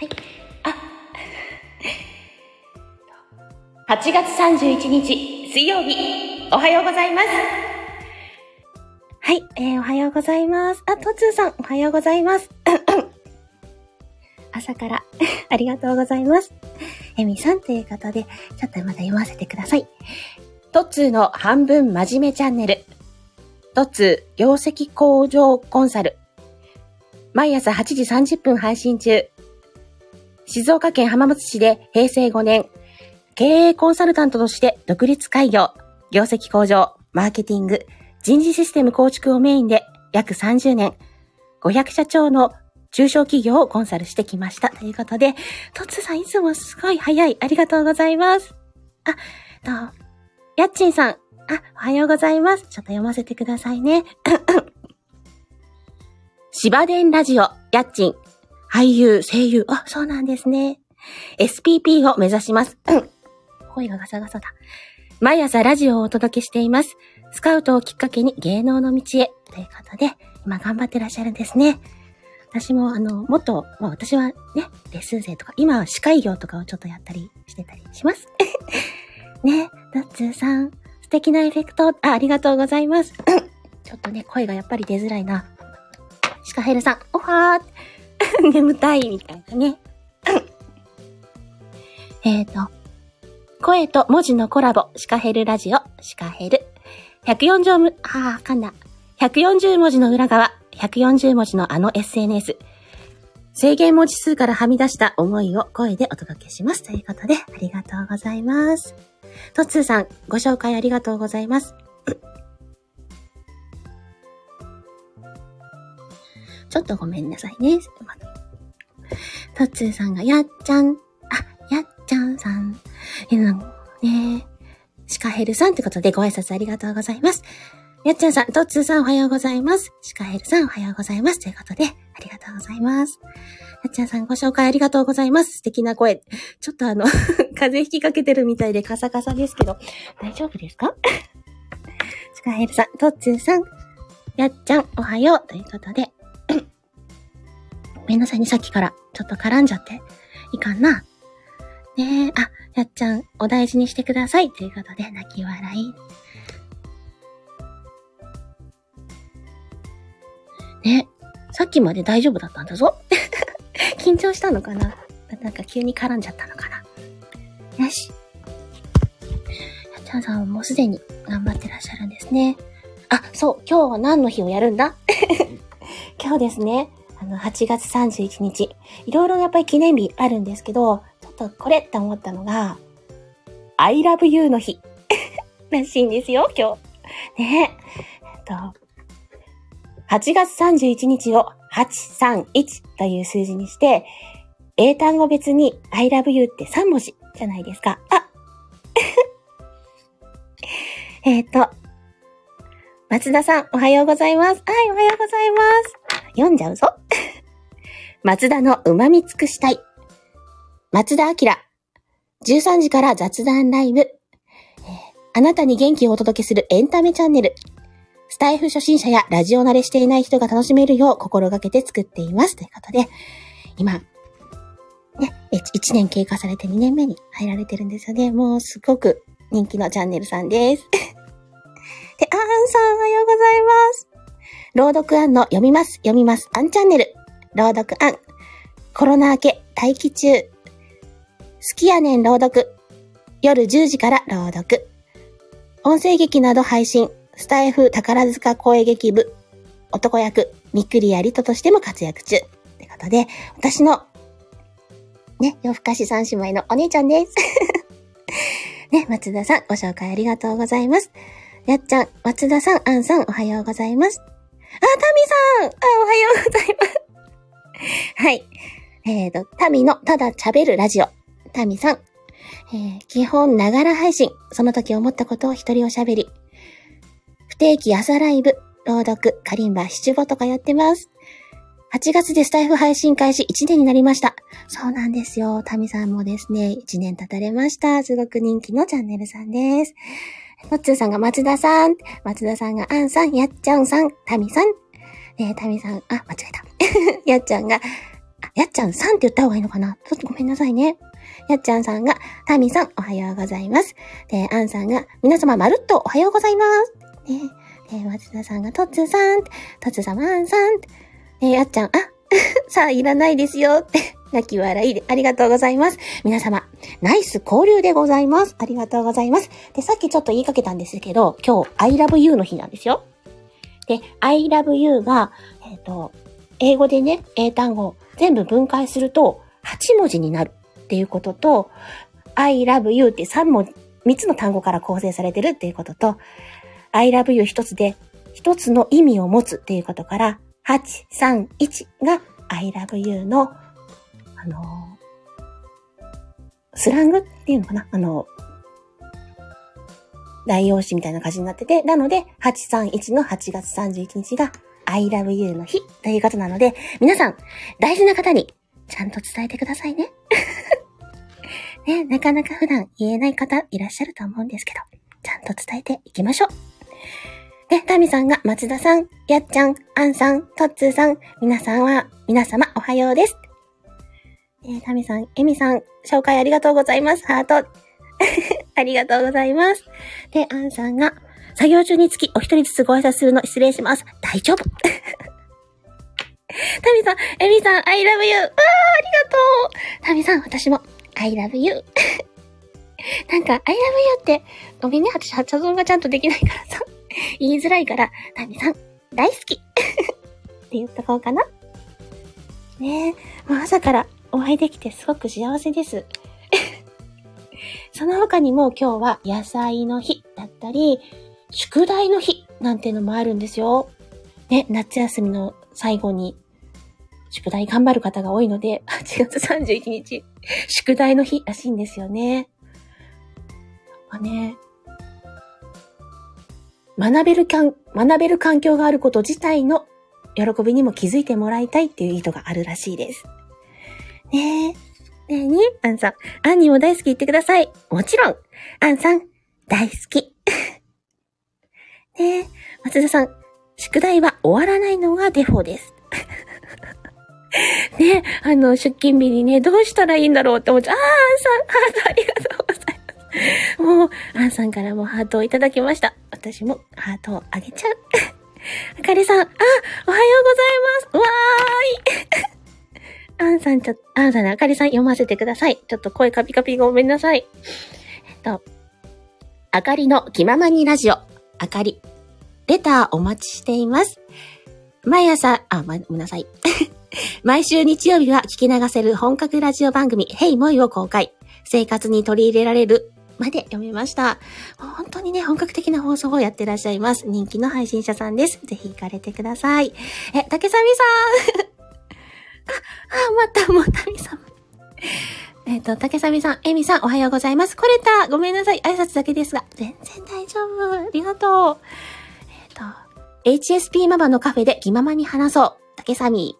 はい。あ 8月31日、水曜日、おはようございます。はい、えー、おはようございます。あ、とつーさん、おはようございます。朝から ありがとうございます。えみさんという方で、ちょっとまだ読ませてください。とつーの半分真面目チャンネル。とつー業績向上コンサル。毎朝8時30分配信中。静岡県浜松市で平成5年、経営コンサルタントとして独立開業、業績向上、マーケティング、人事システム構築をメインで約30年、500社長の中小企業をコンサルしてきました。ということで、トッツさんいつもすごい早い。ありがとうございます。あ、と、やっちんさん。あ、おはようございます。ちょっと読ませてくださいね。芝伝ラジオ、やっちん。俳優、声優。あ、そうなんですね。SPP を目指します。声がガサガサだ。毎朝ラジオをお届けしています。スカウトをきっかけに芸能の道へ。ということで、今頑張ってらっしゃるんですね。私も、あの、もっと、まあ私はね、レッスン生とか、今は司会業とかをちょっとやったりしてたりします。ね、ダッツーさん、素敵なエフェクト、あ、ありがとうございます。ちょっとね、声がやっぱり出づらいな。シカヘルさん、おはー 眠たいみたいなね。えっと、声と文字のコラボ、シカヘルラジオ、シカヘル。140む、あー、噛んだ。140文字の裏側、140文字のあの SNS。制限文字数からはみ出した思いを声でお届けします。ということで、ありがとうございます。トッツーさん、ご紹介ありがとうございます。ちょっとごめんなさいね。トッツーさんが、やっちゃん、あ、やっちゃんさん。えなんねシカヘルさんってことでご挨拶ありがとうございます。やっちゃんさん、トッツーさんおはようございます。シカヘルさんおはようございます。ということで、ありがとうございます。やっちゃんさんご紹介ありがとうございます。素敵な声。ちょっとあの、風邪ひきかけてるみたいでカサカサですけど、大丈夫ですか？シカヘルさん、トッツーさん、やっちゃんおはよう。ということで、めんなさいね、さっきからちょっと絡んじゃって。いかんな？ねえ、あ、やっちゃん、お大事にしてください。ということで、泣き笑い。ね、さっきまで大丈夫だったんだぞ。緊張したのかな？なんか急に絡んじゃったのかな？よし。やっちゃんさんはもうすでに頑張ってらっしゃるんですね。あ、そう、今日は何の日をやるんだ？今日ですね、あの、8月31日。いろいろやっぱり記念日あるんですけど、ちょっとこれって思ったのが、I love you の日。らしいんですよ、今日。ねえ。っと、8月31日を831という数字にして、英単語別に I love you って3文字じゃないですか。あ えっと、松田さん、おはようございます。はい、おはようございます。読んじゃうぞ。松田の旨味尽くしたい。松田明。13時から雑談ライブ。えーあなたに元気をお届けするエンタメチャンネル。スタイフ初心者やラジオ慣れしていない人が楽しめるよう心がけて作っています。ということで、今、ね、1年経過されて2年目に入られてるんですよね。もうすごく人気のチャンネルさんです。で、あーんさんおはようございます。朗読案の読みます、読みます、アンチャンネル。朗読案。コロナ明け、待機中。好きやねん朗読。夜10時から朗読。音声劇など配信。スタイフ宝塚声劇部。男役、みっくりやりととしても活躍中。ってことで、私の、ね、夜更かし三姉妹のお姉ちゃんです。ね、松田さん、ご紹介ありがとうございます。やっちゃん、松田さん、あんさん、おはようございます。あ、タミさんあ、おはようございます。はい。えーと、タミのただ喋るラジオ。タミさん。えー基本、ながら配信。その時思ったことを一人おしゃべり。不定期朝ライブ、朗読、カリンバ、七五とかやってます。8月でスタイフ配信開始1年になりました。そうなんですよ。タミさんもですね、1年経たれました。すごく人気のチャンネルさんです。トッツーさんが松田さん、松田さんがアンさん、やっちゃんさん、タミさん。えー、タミさん、あ、間違えた。やっちゃんが、あやっちゃんさんって言った方がいいのかな？ちょっとごめんなさいね。やっちゃんさんが、タミさん、おはようございます。で、アンさんが、皆様、まるっとおはようございます。ね、で、松田さんが、トッツーさん、トッツー様、アンさん。で、やっちゃん、あ、さあ、いらないですよ。って、泣き笑いで、ありがとうございます。皆様、ナイス交流でございます。ありがとうございます。で、さっきちょっと言いかけたんですけど、今日、I love you の日なんですよ。で、I love you が、えっ、ー、と、英語でね、英単語全部分解すると8文字になるっていうことと、I love you って3文字、3つの単語から構成されてるっていうことと、I love you 一つで一つの意味を持つっていうことから、8、3、1が I love you の、あのスラングっていうのかな？あの代用詞みたいな感じになってて、なので、831の8月31日が I love you の日ということなので、皆さん、大事な方にちゃんと伝えてくださいね。ね、なかなか普段言えない方いらっしゃると思うんですけど、ちゃんと伝えていきましょう。で、タミさんが松田さん、やっちゃん、あんさん、トッツーさん、皆さんは、皆様おはようです。えー、タミさん、エミさん、紹介ありがとうございます。ハート。ありがとうございます。で、アンさんが、作業中につきお一人ずつご挨拶するの失礼します。大丈夫。タミさん、エミさん、I love you! ああ、ありがとうタミさん、私も、I love you! なんか、I love you って、ごめんね、私発音がちゃんとできないからさ、言いづらいから、タミさん、大好きって言っとこうかな。ねえ、もう朝からお会いできてすごく幸せです。その他にも今日は野菜の日だったり、宿題の日なんてのもあるんですよ。ね、夏休みの最後に宿題頑張る方が多いので、8月31日、宿題の日らしいんですよね。まあね、学べる環、学べる環境があること自体の喜びにも気づいてもらいたいっていう意図があるらしいです。ねえ。ねえに、アンさん。アンにも大好き言ってください。もちろん。アンさん、大好き。ねえ、松田さん。宿題は終わらないのがデフォです。ねあの、出勤日にね、どうしたらいいんだろうって思っちゃう。あー、アンさん、ハートありがとうございます。もう、アンさんからもハートをいただきました。私もハートをあげちゃう。あかりさん、あ、おはようございます。わーい。アンさん、ちょっと、アンさんね、あかりさん読ませてください。ちょっと声カピカピごめんなさい。えっと、あかりの気ままにラジオ、あかり。レターお待ちしています。毎朝、あ、ま、ごめんなさい。毎週日曜日は聞き流せる本格ラジオ番組、ヘイモイを公開。生活に取り入れられるまで読みました。本当にね、本格的な放送をやってらっしゃいます。人気の配信者さんです。ぜひ行かれてください。え、竹さみさんあ、あ、また、もう、たみさん。えっ、と、竹さみさん、えみさん、おはようございます。来れたごめんなさい。挨拶だけですが、全然大丈夫。ありがとう。えっ、と、HSP ママのカフェで気ままに話そう。竹さみ。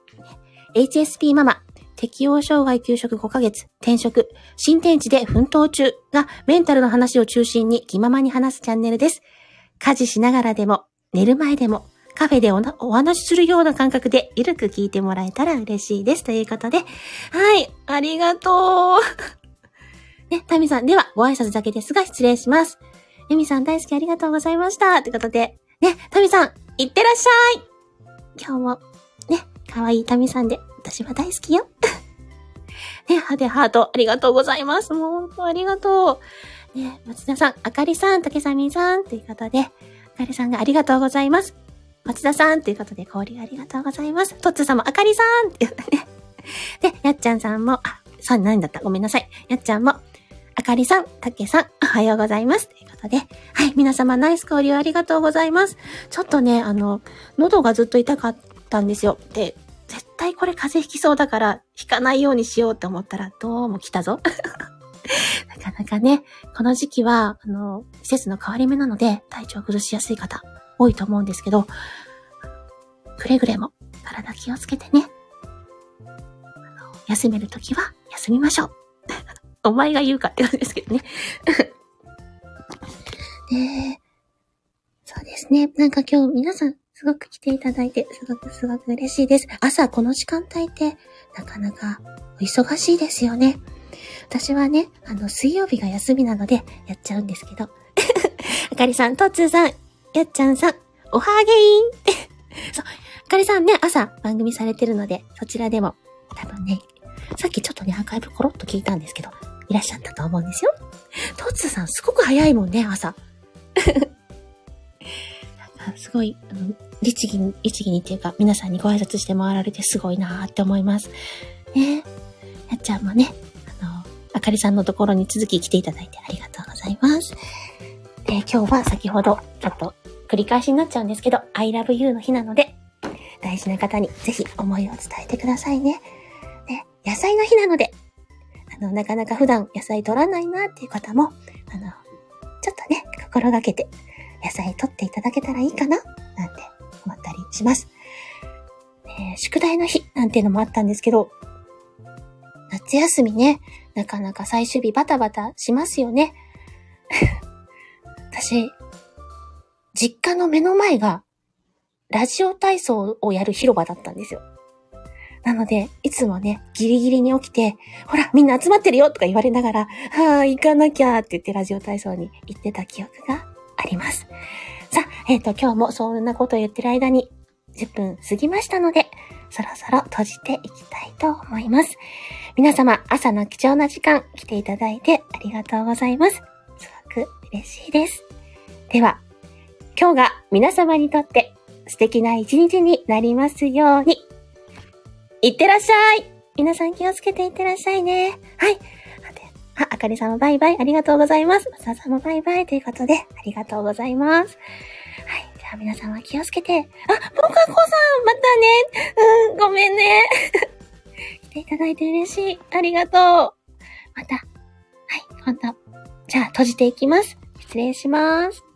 HSP ママ、適応障害休職5ヶ月、転職、新天地で奮闘中がメンタルの話を中心に気ままに話すチャンネルです。家事しながらでも、寝る前でも、カフェでおお話しするような感覚で、ゆるく聞いてもらえたら嬉しいです。ということで、はい、ありがとう。ね、タミさん、では、ご挨拶だけですが、失礼します。エミさん大好きありがとうございました。ということで、ね、タミさん、いってらっしゃい今日も、ね、かわいいタミさんで、私は大好きよ。ね、ハでハート、ありがとうございます。もう、本当ありがとう。ね、松田さん、あかりさん、竹さみさん、ということで、あかりさんがありがとうございます。松田さんということで、氷ありがとうございます。トッツーさんもあかりさんって言ってね。で、やっちゃんさんも、あ、さん何だった？ごめんなさい。やっちゃんも、あかりさん、たけさん、おはようございます。ということで、はい、皆様ナイス交流ありがとうございます。ちょっとね、あの、喉がずっと痛かったんですよ。で、絶対これ風邪ひきそうだから、ひかないようにしようって思ったら、どうも来たぞ。なかなかね、この時期は、あの、季節の変わり目なので、体調崩しやすい方、多いと思うんですけど、くれぐれも体気をつけてね。休めるときは休みましょう。お前が言うかって感じですけどね。で、そうですね。なんか今日皆さんすごく来ていただいて、すごくすごく嬉しいです。朝この時間帯ってなかなかお忙しいですよね。私はね、あの、水曜日が休みなので、やっちゃうんですけど。あかりさん、とつーさん、やっちゃんさん、おはげーん そう、あかりさんね、朝番組されてるので、そちらでも、多分ね、さっきちょっとね、アーカイブコロッと聞いたんですけど、いらっしゃったと思うんですよ。とつーさん、すごく早いもんね、朝。なんかすごい、あの、律儀に、律儀にっていうか、皆さんにご挨拶して回られてすごいなーって思います。ねやっちゃんもね、あの、あかりさんのところに続き来ていただいてありがとうございます。で、今日は先ほど、ちょっと繰り返しになっちゃうんですけど、I love you の日なので、大事な方にぜひ思いを伝えてくださいね。ね、野菜の日なので、あの、なかなか普段野菜取らないなっていう方も、あの、ちょっとね、心がけて野菜取っていただけたらいいかななんて思ったりします。えー宿題の日なんていうのもあったんですけど、夏休みね、なかなか最終日バタバタしますよね。私、実家の目の前が、ラジオ体操をやる広場だったんですよ。なので、いつもね、ギリギリに起きて、ほら、みんな集まってるよとか言われながら、はあ、行かなきゃって言ってラジオ体操に行ってた記憶があります。さあ、えっ、と、今日もそんなこと言ってる間に、10分過ぎましたので、そろそろ閉じていきたいと思います。皆様、朝の貴重な時間来ていただいてありがとうございます。すごく嬉しいです。では、今日が皆様にとって素敵な一日になりますように。いってらっしゃい皆さん気をつけていってらっしゃいね。はい。ああ、かりさんもバイバイありがとうございます。まささんもバイバイということで、ありがとうございます。はい。じゃあ皆さんは気をつけて。あ、もかこさんまたねうん、ごめんね。来ていただいて嬉しい。ありがとう。また。はい、今度。じゃあ閉じていきます。失礼します。